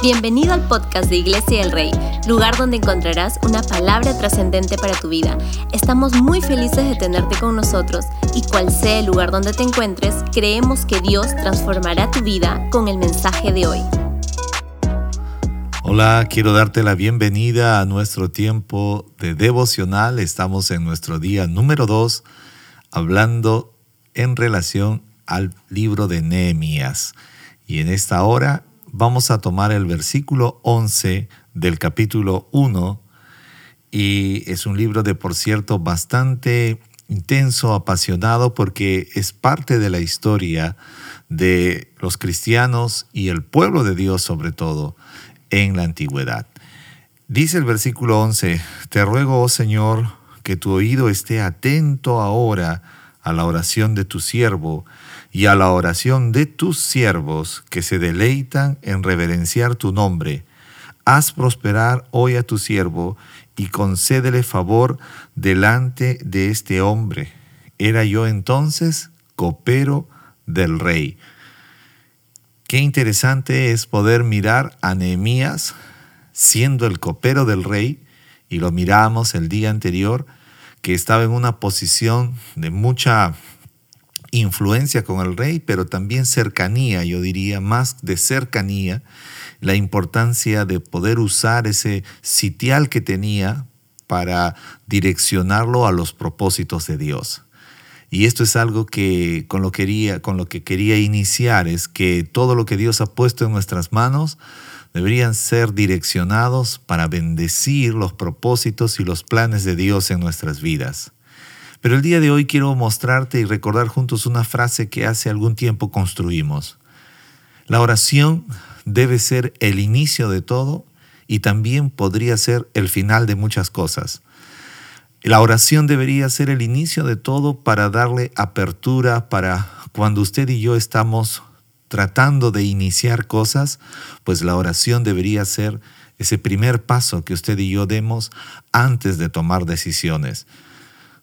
Bienvenido al podcast de Iglesia del Rey, lugar donde encontrarás una palabra trascendente para tu vida. Estamos muy felices de tenerte con nosotros y cual sea el lugar donde te encuentres, creemos que Dios transformará tu vida con el mensaje de hoy. Hola, quiero darte la bienvenida a nuestro tiempo de devocional. Estamos en nuestro día número 2 hablando en relación al libro de Nehemías. Y en esta hora vamos a tomar el versículo 11 del capítulo 1 y es un libro de, por cierto, bastante intenso, apasionado, porque es parte de la historia de los cristianos y el pueblo de Dios sobre todo en la antigüedad. Dice el versículo 11, Te ruego, oh Señor, que tu oído esté atento ahora a la oración de tu siervo y a la oración de tus siervos que se deleitan en reverenciar tu nombre. Haz prosperar hoy a tu siervo y concédele favor delante de este hombre. Era yo entonces copero del rey. Qué interesante es poder mirar a Nehemías siendo el copero del rey, y lo miramos el día anterior, que estaba en una posición de mucha influencia con el rey, pero también cercanía, yo diría, más de cercanía, la importancia de poder usar ese sitial que tenía para direccionarlo a los propósitos de Dios. Y esto es algo que con lo, quería, con lo que quería iniciar, es que todo lo que Dios ha puesto en nuestras manos deberían ser direccionados para bendecir los propósitos y los planes de Dios en nuestras vidas. Pero el día de hoy quiero mostrarte y recordar juntos una frase que hace algún tiempo construimos. La oración debe ser el inicio de todo y también podría ser el final de muchas cosas. La oración debería ser el inicio de todo para darle apertura para cuando usted y yo estamos tratando de iniciar cosas, pues la oración debería ser ese primer paso que usted y yo demos antes de tomar decisiones.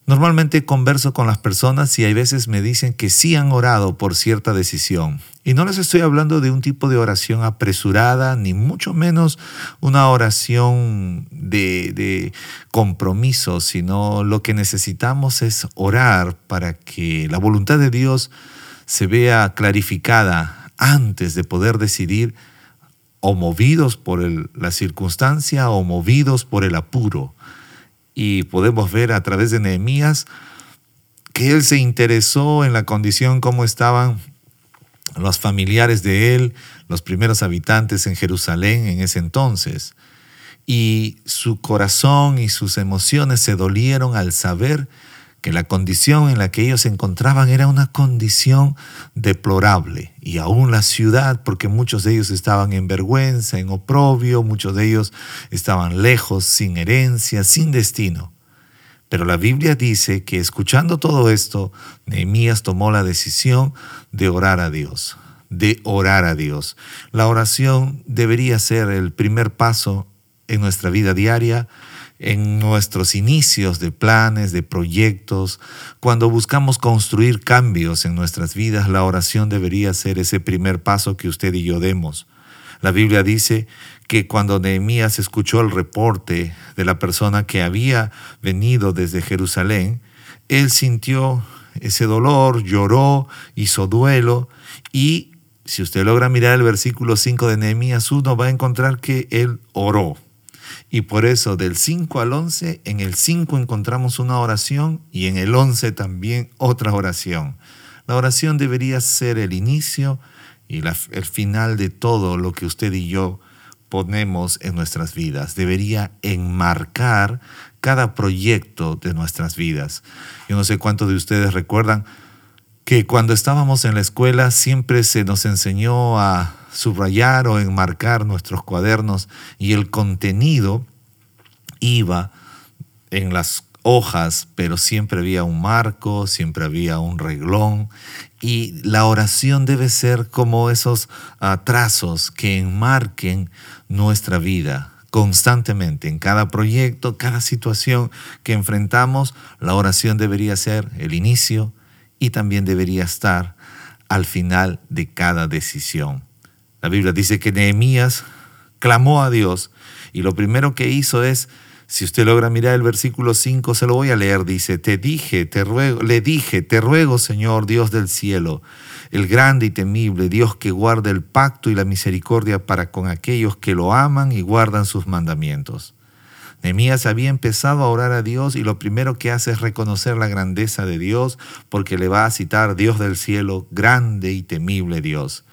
Normalmente converso con las personas y hay veces me dicen que sí han orado por cierta decisión. Y no les estoy hablando de un tipo de oración apresurada, ni mucho menos una oración de, de compromiso, sino lo que necesitamos es orar para que la voluntad de Dios se vea clarificada antes de poder decidir o movidos por la circunstancia o movidos por el apuro y podemos ver a través de Nehemías que él se interesó en la condición como estaban los familiares de él, los primeros habitantes en Jerusalén en ese entonces. Y su corazón y sus emociones se dolieron al saber que la condición en la que ellos se encontraban era una condición deplorable. Y aún la ciudad, porque muchos de ellos estaban en vergüenza, en oprobio, muchos de ellos estaban lejos, sin herencia, sin destino. Pero la Biblia dice que escuchando todo esto, Nehemías tomó la decisión de orar a Dios, de orar a Dios. La oración debería ser el primer paso en nuestra vida diaria, en nuestros inicios de planes, de proyectos, cuando buscamos construir cambios en nuestras vidas, la oración debería ser ese primer paso que usted y yo demos. La Biblia dice que cuando Nehemías escuchó el reporte de la persona que había venido desde Jerusalén, él sintió ese dolor, lloró, hizo duelo y si usted logra mirar el versículo 5 de Nehemías 1 va a encontrar que él oró. Y por eso del 5 al 11, en el 5 encontramos una oración y en el 11 también otra oración. La oración debería ser el inicio y el final de todo lo que usted y yo ponemos en nuestras vidas. Debería enmarcar cada proyecto de nuestras vidas. Yo no sé cuántos de ustedes recuerdan que cuando estábamos en la escuela siempre se nos enseñó a subrayar o enmarcar nuestros cuadernos y el contenido iba en las hojas, pero siempre había un marco, siempre había un reglón y la oración debe ser como esos trazos que enmarquen nuestra vida constantemente en cada proyecto, cada situación que enfrentamos, la oración debería ser el inicio y también debería estar al final de cada decisión. La Biblia dice que Nehemías clamó a Dios y lo primero que hizo es, si usted logra mirar el versículo 5, se lo voy a leer, dice, te dije, te ruego, le dije, te ruego Señor Dios del cielo, el grande y temible Dios que guarda el pacto y la misericordia para con aquellos que lo aman y guardan sus mandamientos. Nehemías había empezado a orar a Dios y lo primero que hace es reconocer la grandeza de Dios porque le va a citar Dios del cielo, grande y temible Dios.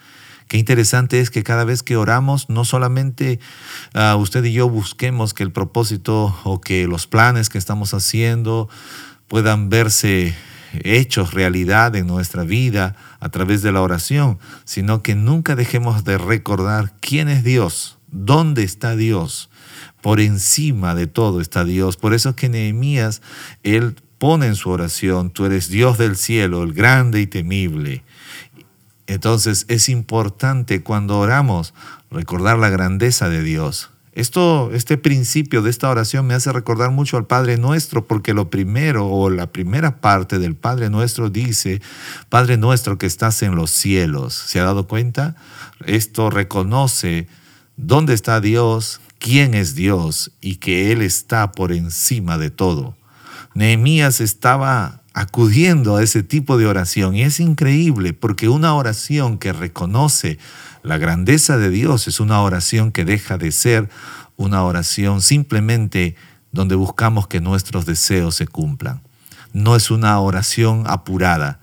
Qué interesante es que cada vez que oramos, no solamente uh, usted y yo busquemos que el propósito o que los planes que estamos haciendo puedan verse hechos realidad en nuestra vida a través de la oración, sino que nunca dejemos de recordar quién es Dios, dónde está Dios. Por encima de todo está Dios. Por eso es que Nehemías, él pone en su oración, tú eres Dios del cielo, el grande y temible. Entonces es importante cuando oramos recordar la grandeza de Dios. Esto, este principio de esta oración me hace recordar mucho al Padre Nuestro, porque lo primero o la primera parte del Padre Nuestro dice, Padre Nuestro que estás en los cielos. ¿Se ha dado cuenta? Esto reconoce dónde está Dios, quién es Dios y que Él está por encima de todo. Nehemías estaba acudiendo a ese tipo de oración. Y es increíble porque una oración que reconoce la grandeza de Dios es una oración que deja de ser una oración simplemente donde buscamos que nuestros deseos se cumplan. No es una oración apurada,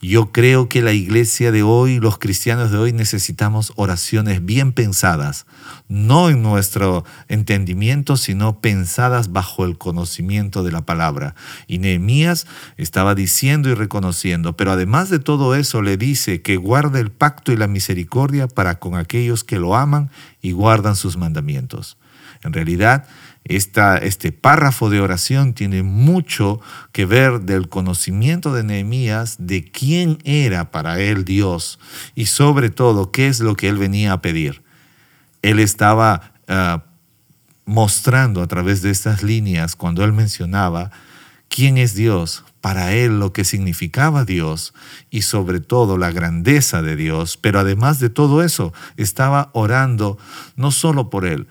yo creo que la iglesia de hoy, los cristianos de hoy, necesitamos oraciones bien pensadas, no en nuestro entendimiento, sino pensadas bajo el conocimiento de la palabra. Y Nehemías estaba diciendo y reconociendo, pero además de todo eso le dice que guarda el pacto y la misericordia para con aquellos que lo aman y guardan sus mandamientos. En realidad, este párrafo de oración tiene mucho que ver del conocimiento de Nehemías de quién era para él Dios y sobre todo qué es lo que él venía a pedir. Él estaba ah, mostrando a través de estas líneas cuando él mencionaba quién es Dios, para él lo que significaba Dios y sobre todo la grandeza de Dios, pero además de todo eso estaba orando no solo por él,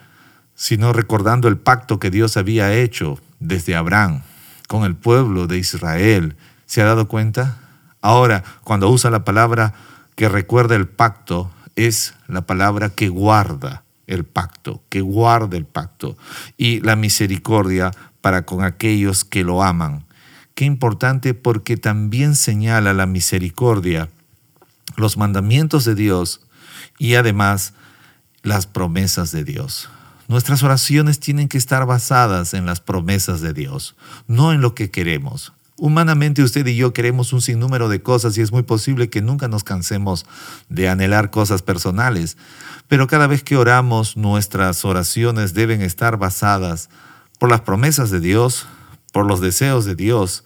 sino recordando el pacto que Dios había hecho desde Abraham con el pueblo de Israel. ¿Se ha dado cuenta? Ahora, cuando usa la palabra que recuerda el pacto, es la palabra que guarda el pacto, que guarda el pacto y la misericordia para con aquellos que lo aman. Qué importante porque también señala la misericordia, los mandamientos de Dios y además las promesas de Dios. Nuestras oraciones tienen que estar basadas en las promesas de Dios, no en lo que queremos. Humanamente usted y yo queremos un sinnúmero de cosas y es muy posible que nunca nos cansemos de anhelar cosas personales, pero cada vez que oramos nuestras oraciones deben estar basadas por las promesas de Dios, por los deseos de Dios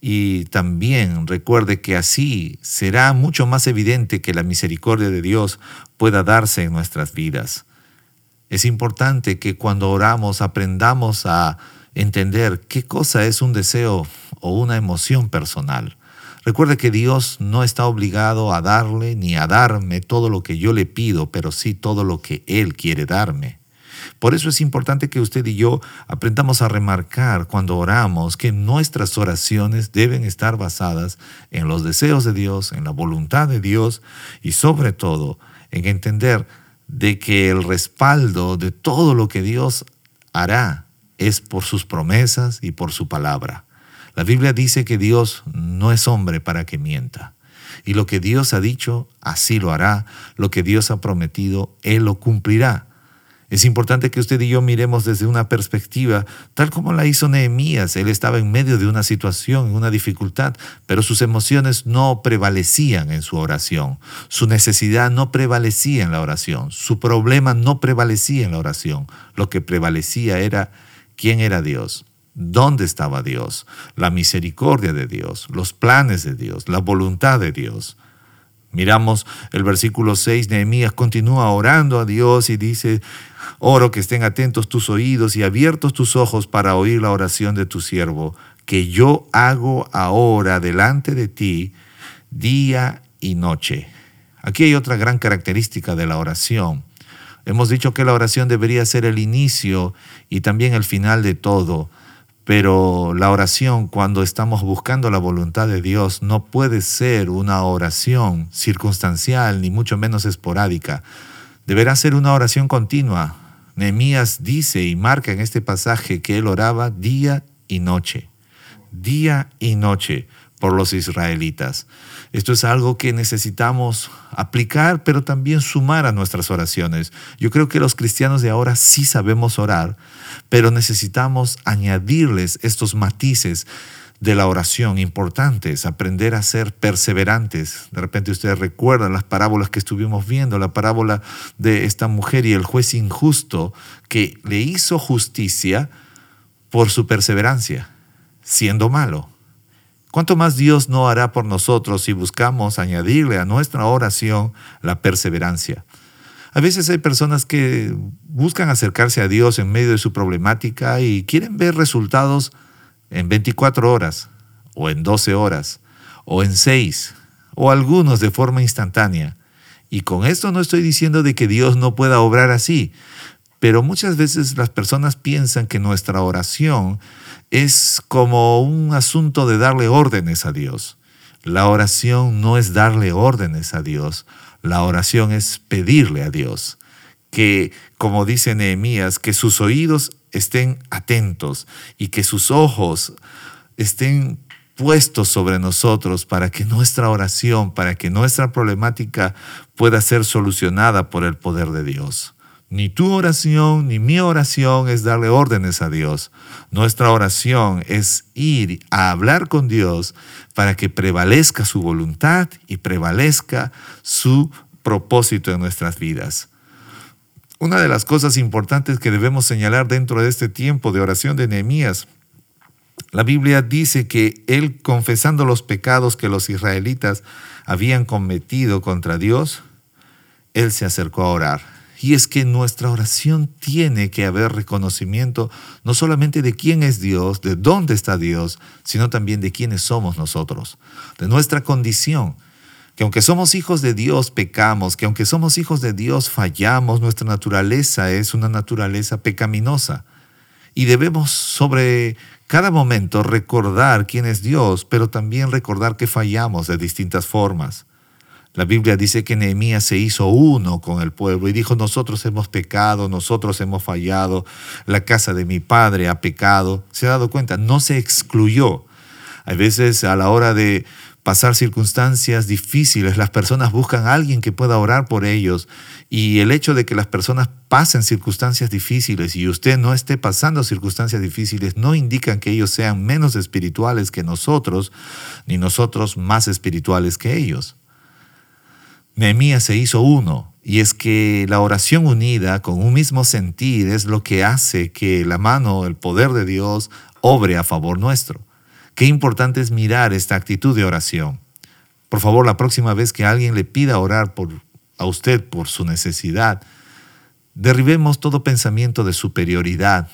y también recuerde que así será mucho más evidente que la misericordia de Dios pueda darse en nuestras vidas. Es importante que cuando oramos aprendamos a entender qué cosa es un deseo o una emoción personal. Recuerde que Dios no está obligado a darle ni a darme todo lo que yo le pido, pero sí todo lo que Él quiere darme. Por eso es importante que usted y yo aprendamos a remarcar cuando oramos que nuestras oraciones deben estar basadas en los deseos de Dios, en la voluntad de Dios y sobre todo en entender de que el respaldo de todo lo que Dios hará es por sus promesas y por su palabra. La Biblia dice que Dios no es hombre para que mienta. Y lo que Dios ha dicho, así lo hará. Lo que Dios ha prometido, Él lo cumplirá. Es importante que usted y yo miremos desde una perspectiva, tal como la hizo Nehemías. Él estaba en medio de una situación, en una dificultad, pero sus emociones no prevalecían en su oración. Su necesidad no prevalecía en la oración. Su problema no prevalecía en la oración. Lo que prevalecía era quién era Dios, dónde estaba Dios, la misericordia de Dios, los planes de Dios, la voluntad de Dios. Miramos el versículo 6, Nehemías continúa orando a Dios y dice, oro que estén atentos tus oídos y abiertos tus ojos para oír la oración de tu siervo, que yo hago ahora delante de ti día y noche. Aquí hay otra gran característica de la oración. Hemos dicho que la oración debería ser el inicio y también el final de todo, pero la oración cuando estamos buscando la voluntad de Dios no puede ser una oración circunstancial ni mucho menos esporádica. Deberá ser una oración continua. Nehemías dice y marca en este pasaje que él oraba día y noche, día y noche por los israelitas. Esto es algo que necesitamos aplicar, pero también sumar a nuestras oraciones. Yo creo que los cristianos de ahora sí sabemos orar, pero necesitamos añadirles estos matices de la oración importantes, aprender a ser perseverantes. De repente ustedes recuerdan las parábolas que estuvimos viendo, la parábola de esta mujer y el juez injusto que le hizo justicia por su perseverancia, siendo malo. ¿Cuánto más Dios no hará por nosotros si buscamos añadirle a nuestra oración la perseverancia? A veces hay personas que buscan acercarse a Dios en medio de su problemática y quieren ver resultados en 24 horas, o en 12 horas, o en 6, o algunos de forma instantánea. Y con esto no estoy diciendo de que Dios no pueda obrar así, pero muchas veces las personas piensan que nuestra oración es como un asunto de darle órdenes a Dios. La oración no es darle órdenes a Dios, la oración es pedirle a Dios que, como dice Nehemías, que sus oídos estén atentos y que sus ojos estén puestos sobre nosotros para que nuestra oración, para que nuestra problemática pueda ser solucionada por el poder de Dios. Ni tu oración ni mi oración es darle órdenes a Dios. Nuestra oración es ir a hablar con Dios para que prevalezca su voluntad y prevalezca su propósito en nuestras vidas. Una de las cosas importantes que debemos señalar dentro de este tiempo de oración de Nehemías, la Biblia dice que él confesando los pecados que los israelitas habían cometido contra Dios, él se acercó a orar. Y es que nuestra oración tiene que haber reconocimiento no solamente de quién es Dios, de dónde está Dios, sino también de quiénes somos nosotros, de nuestra condición. Que aunque somos hijos de Dios, pecamos, que aunque somos hijos de Dios, fallamos, nuestra naturaleza es una naturaleza pecaminosa. Y debemos sobre cada momento recordar quién es Dios, pero también recordar que fallamos de distintas formas. La Biblia dice que Nehemías se hizo uno con el pueblo y dijo, nosotros hemos pecado, nosotros hemos fallado, la casa de mi padre ha pecado. Se ha dado cuenta, no se excluyó. A veces a la hora de pasar circunstancias difíciles, las personas buscan a alguien que pueda orar por ellos. Y el hecho de que las personas pasen circunstancias difíciles y usted no esté pasando circunstancias difíciles no indican que ellos sean menos espirituales que nosotros, ni nosotros más espirituales que ellos. Nehemías se hizo uno, y es que la oración unida con un mismo sentir es lo que hace que la mano, el poder de Dios, obre a favor nuestro. Qué importante es mirar esta actitud de oración. Por favor, la próxima vez que alguien le pida orar por, a usted por su necesidad, derribemos todo pensamiento de superioridad,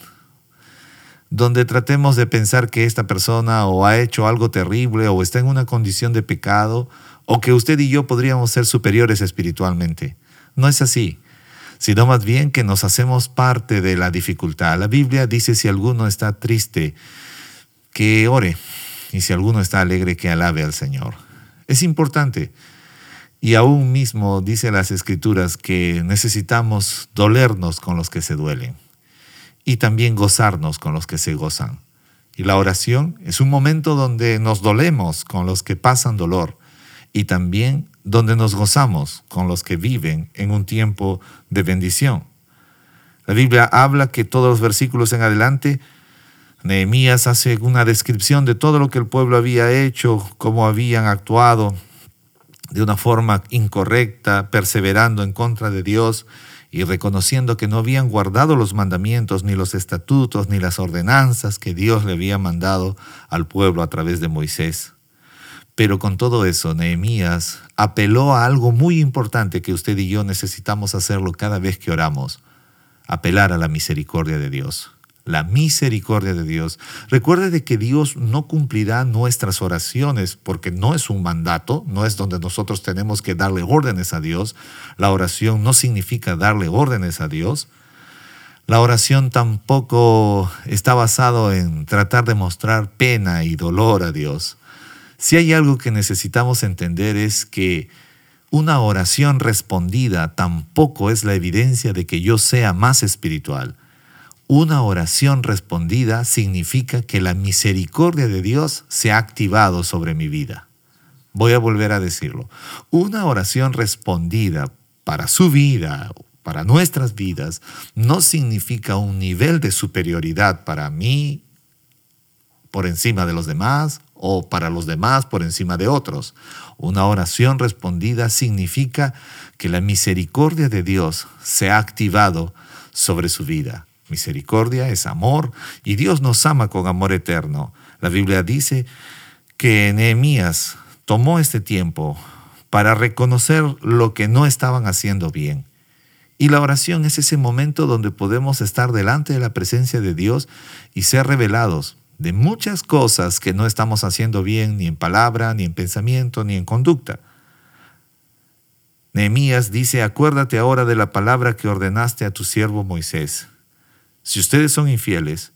donde tratemos de pensar que esta persona o ha hecho algo terrible o está en una condición de pecado o que usted y yo podríamos ser superiores espiritualmente. No es así, sino más bien que nos hacemos parte de la dificultad. La Biblia dice si alguno está triste, que ore, y si alguno está alegre, que alabe al Señor. Es importante. Y aún mismo dice las escrituras que necesitamos dolernos con los que se duelen y también gozarnos con los que se gozan. Y la oración es un momento donde nos dolemos con los que pasan dolor y también donde nos gozamos con los que viven en un tiempo de bendición. La Biblia habla que todos los versículos en adelante, Nehemías hace una descripción de todo lo que el pueblo había hecho, cómo habían actuado de una forma incorrecta, perseverando en contra de Dios y reconociendo que no habían guardado los mandamientos, ni los estatutos, ni las ordenanzas que Dios le había mandado al pueblo a través de Moisés. Pero con todo eso, Nehemías apeló a algo muy importante que usted y yo necesitamos hacerlo cada vez que oramos, apelar a la misericordia de Dios. la misericordia de Dios. Recuerde de que Dios no cumplirá nuestras oraciones porque no es un mandato, no es donde nosotros tenemos que darle órdenes a Dios. La oración no significa darle órdenes a Dios. La oración tampoco está basado en tratar de mostrar pena y dolor a Dios. Si hay algo que necesitamos entender es que una oración respondida tampoco es la evidencia de que yo sea más espiritual. Una oración respondida significa que la misericordia de Dios se ha activado sobre mi vida. Voy a volver a decirlo. Una oración respondida para su vida, para nuestras vidas, no significa un nivel de superioridad para mí por encima de los demás o para los demás por encima de otros. Una oración respondida significa que la misericordia de Dios se ha activado sobre su vida. Misericordia es amor y Dios nos ama con amor eterno. La Biblia dice que Nehemías tomó este tiempo para reconocer lo que no estaban haciendo bien. Y la oración es ese momento donde podemos estar delante de la presencia de Dios y ser revelados de muchas cosas que no estamos haciendo bien ni en palabra, ni en pensamiento, ni en conducta. Nehemías dice, acuérdate ahora de la palabra que ordenaste a tu siervo Moisés si ustedes son infieles,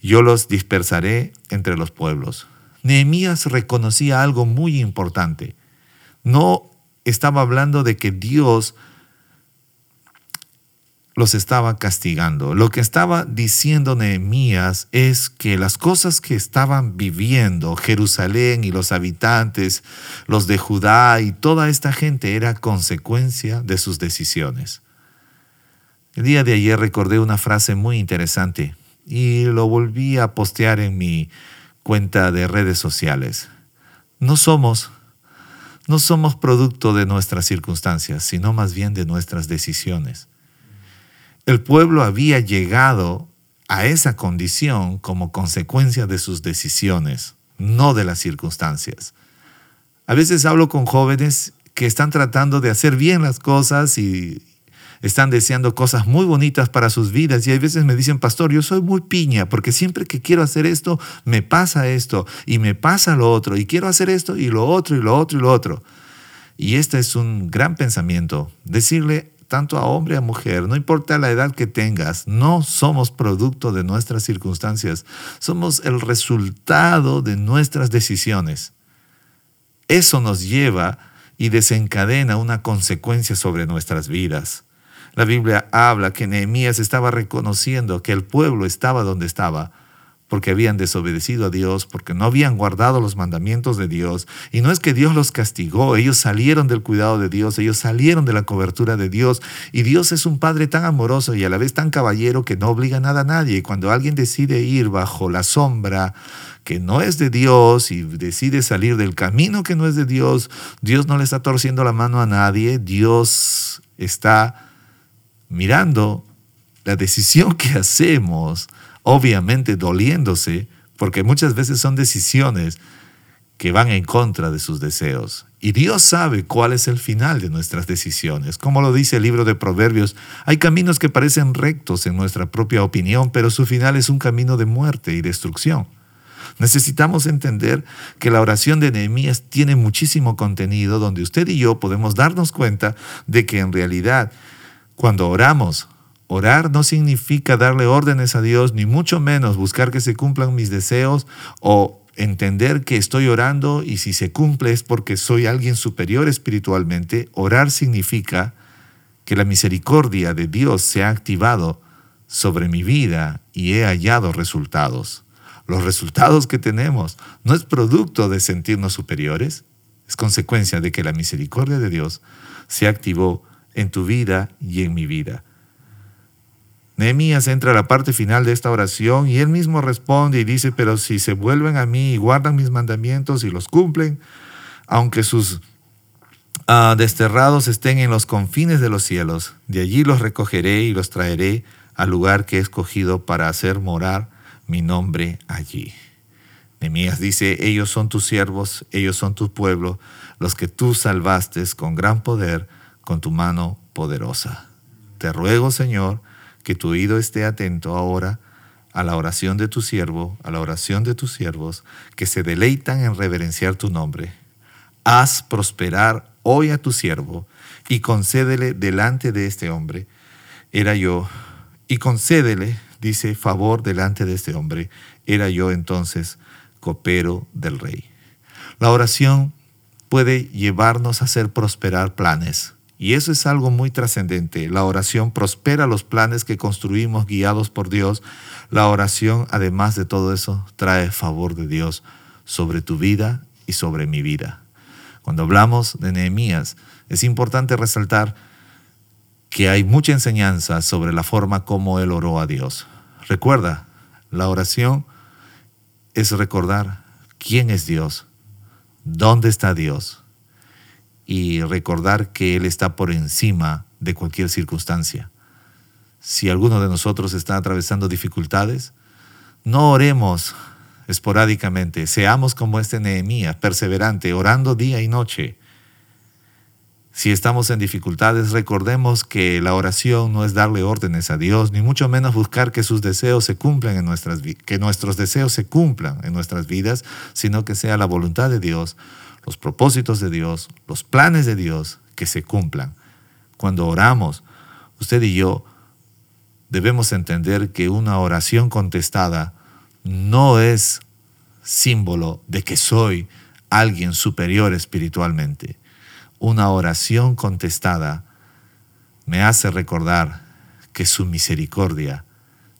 yo los dispersaré entre los pueblos. Nehemías reconocía algo muy importante. No estaba hablando de que Dios los estaba castigando. Lo que estaba diciendo Nehemías es que las cosas que estaban viviendo Jerusalén y los habitantes, los de Judá y toda esta gente era consecuencia de sus decisiones. El día de ayer recordé una frase muy interesante y lo volví a postear en mi cuenta de redes sociales. No somos no somos producto de nuestras circunstancias, sino más bien de nuestras decisiones. El pueblo había llegado a esa condición como consecuencia de sus decisiones, no de las circunstancias. A veces hablo con jóvenes que están tratando de hacer bien las cosas y, están deseando cosas muy bonitas para sus vidas y hay veces me dicen, pastor, yo soy muy piña porque siempre que quiero hacer esto, me pasa esto y me pasa lo otro y quiero hacer esto y lo otro y lo otro y lo otro. Y este es un gran pensamiento, decirle tanto a hombre a mujer, no importa la edad que tengas, no somos producto de nuestras circunstancias, somos el resultado de nuestras decisiones. Eso nos lleva y desencadena una consecuencia sobre nuestras vidas. La Biblia habla que Nehemías estaba reconociendo que el pueblo estaba donde estaba porque habían desobedecido a Dios, porque no habían guardado los mandamientos de Dios. Y no es que Dios los castigó, ellos salieron del cuidado de Dios, ellos salieron de la cobertura de Dios. Y Dios es un Padre tan amoroso y a la vez tan caballero que no obliga nada a nadie. Y cuando alguien decide ir bajo la sombra que no es de Dios y decide salir del camino que no es de Dios, Dios no le está torciendo la mano a nadie, Dios está mirando la decisión que hacemos, obviamente doliéndose, porque muchas veces son decisiones que van en contra de sus deseos. Y Dios sabe cuál es el final de nuestras decisiones. Como lo dice el libro de Proverbios, hay caminos que parecen rectos en nuestra propia opinión, pero su final es un camino de muerte y destrucción. Necesitamos entender que la oración de Nehemías tiene muchísimo contenido donde usted y yo podemos darnos cuenta de que en realidad cuando oramos, orar no significa darle órdenes a Dios, ni mucho menos buscar que se cumplan mis deseos o entender que estoy orando y si se cumple es porque soy alguien superior espiritualmente. Orar significa que la misericordia de Dios se ha activado sobre mi vida y he hallado resultados. Los resultados que tenemos no es producto de sentirnos superiores, es consecuencia de que la misericordia de Dios se activó en tu vida y en mi vida. Nehemías entra a la parte final de esta oración y él mismo responde y dice, pero si se vuelven a mí y guardan mis mandamientos y los cumplen, aunque sus ah, desterrados estén en los confines de los cielos, de allí los recogeré y los traeré al lugar que he escogido para hacer morar mi nombre allí. Nehemías dice, ellos son tus siervos, ellos son tu pueblo, los que tú salvaste con gran poder con tu mano poderosa. Te ruego, Señor, que tu oído esté atento ahora a la oración de tu siervo, a la oración de tus siervos, que se deleitan en reverenciar tu nombre. Haz prosperar hoy a tu siervo y concédele delante de este hombre. Era yo, y concédele, dice, favor delante de este hombre. Era yo entonces copero del rey. La oración puede llevarnos a hacer prosperar planes. Y eso es algo muy trascendente. La oración prospera los planes que construimos guiados por Dios. La oración, además de todo eso, trae favor de Dios sobre tu vida y sobre mi vida. Cuando hablamos de Nehemías, es importante resaltar que hay mucha enseñanza sobre la forma como él oró a Dios. Recuerda, la oración es recordar quién es Dios, dónde está Dios, y recordar que Él está por encima de cualquier circunstancia. Si alguno de nosotros está atravesando dificultades, no oremos esporádicamente, seamos como este Nehemías, perseverante, orando día y noche. Si estamos en dificultades, recordemos que la oración no es darle órdenes a Dios, ni mucho menos buscar que sus deseos se cumplan en nuestras que nuestros deseos se cumplan en nuestras vidas, sino que sea la voluntad de Dios los propósitos de Dios, los planes de Dios que se cumplan. Cuando oramos, usted y yo debemos entender que una oración contestada no es símbolo de que soy alguien superior espiritualmente. Una oración contestada me hace recordar que su misericordia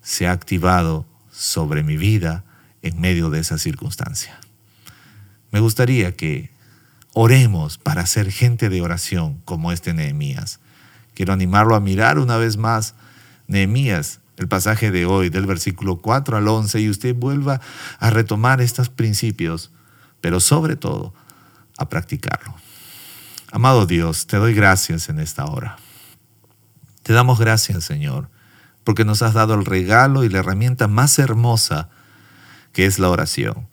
se ha activado sobre mi vida en medio de esa circunstancia. Me gustaría que oremos para ser gente de oración como este Nehemías. Quiero animarlo a mirar una vez más Nehemías, el pasaje de hoy, del versículo 4 al 11, y usted vuelva a retomar estos principios, pero sobre todo a practicarlo. Amado Dios, te doy gracias en esta hora. Te damos gracias, Señor, porque nos has dado el regalo y la herramienta más hermosa que es la oración.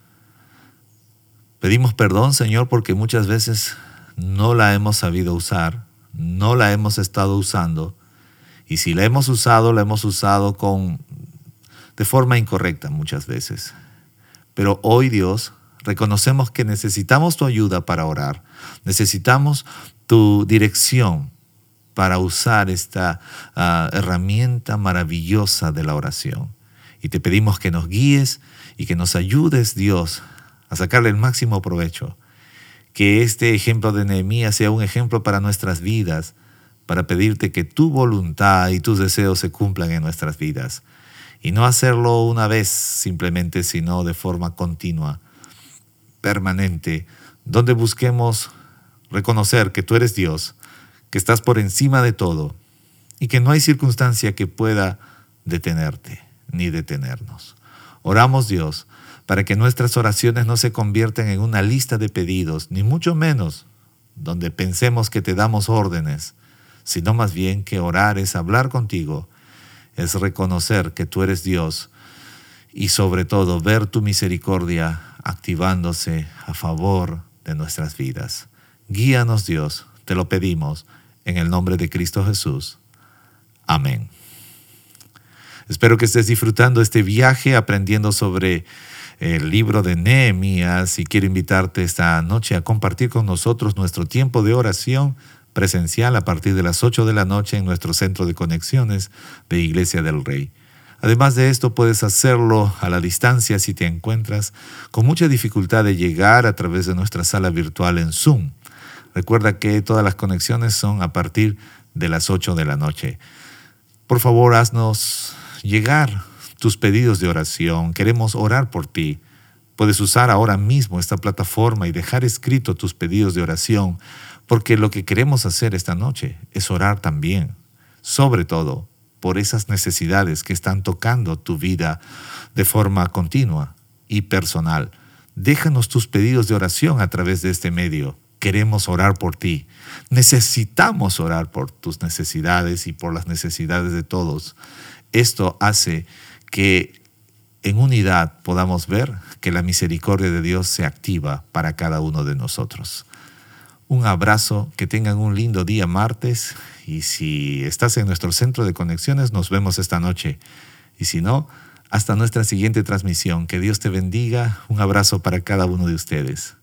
Pedimos perdón, Señor, porque muchas veces no la hemos sabido usar, no la hemos estado usando. Y si la hemos usado, la hemos usado con de forma incorrecta muchas veces. Pero hoy, Dios, reconocemos que necesitamos tu ayuda para orar. Necesitamos tu dirección para usar esta ah, herramienta maravillosa de la oración. Y te pedimos que nos guíes y que nos ayudes, Dios, a sacarle el máximo provecho. Que este ejemplo de Nehemías sea un ejemplo para nuestras vidas, para pedirte que tu voluntad y tus deseos se cumplan en nuestras vidas. Y no hacerlo una vez simplemente, sino de forma continua, permanente, donde busquemos reconocer que tú eres Dios, que estás por encima de todo y que no hay circunstancia que pueda detenerte ni detenernos. Oramos Dios para que nuestras oraciones no se conviertan en una lista de pedidos, ni mucho menos donde pensemos que te damos órdenes, sino más bien que orar es hablar contigo, es reconocer que tú eres Dios y sobre todo ver tu misericordia activándose a favor de nuestras vidas. Guíanos Dios, te lo pedimos, en el nombre de Cristo Jesús. Amén. Espero que estés disfrutando este viaje aprendiendo sobre el libro de Nehemías y quiero invitarte esta noche a compartir con nosotros nuestro tiempo de oración presencial a partir de las 8 de la noche en nuestro centro de conexiones de Iglesia del Rey. Además de esto, puedes hacerlo a la distancia si te encuentras con mucha dificultad de llegar a través de nuestra sala virtual en Zoom. Recuerda que todas las conexiones son a partir de las 8 de la noche. Por favor, haznos llegar tus pedidos de oración. Queremos orar por ti. Puedes usar ahora mismo esta plataforma y dejar escrito tus pedidos de oración, porque lo que queremos hacer esta noche es orar también, sobre todo por esas necesidades que están tocando tu vida de forma continua y personal. Déjanos tus pedidos de oración a través de este medio. Queremos orar por ti. Necesitamos orar por tus necesidades y por las necesidades de todos. Esto hace que en unidad podamos ver que la misericordia de Dios se activa para cada uno de nosotros. Un abrazo, que tengan un lindo día martes y si estás en nuestro centro de conexiones nos vemos esta noche y si no, Hasta nuestra siguiente transmisión. Que Dios te bendiga. Un abrazo para cada uno de ustedes.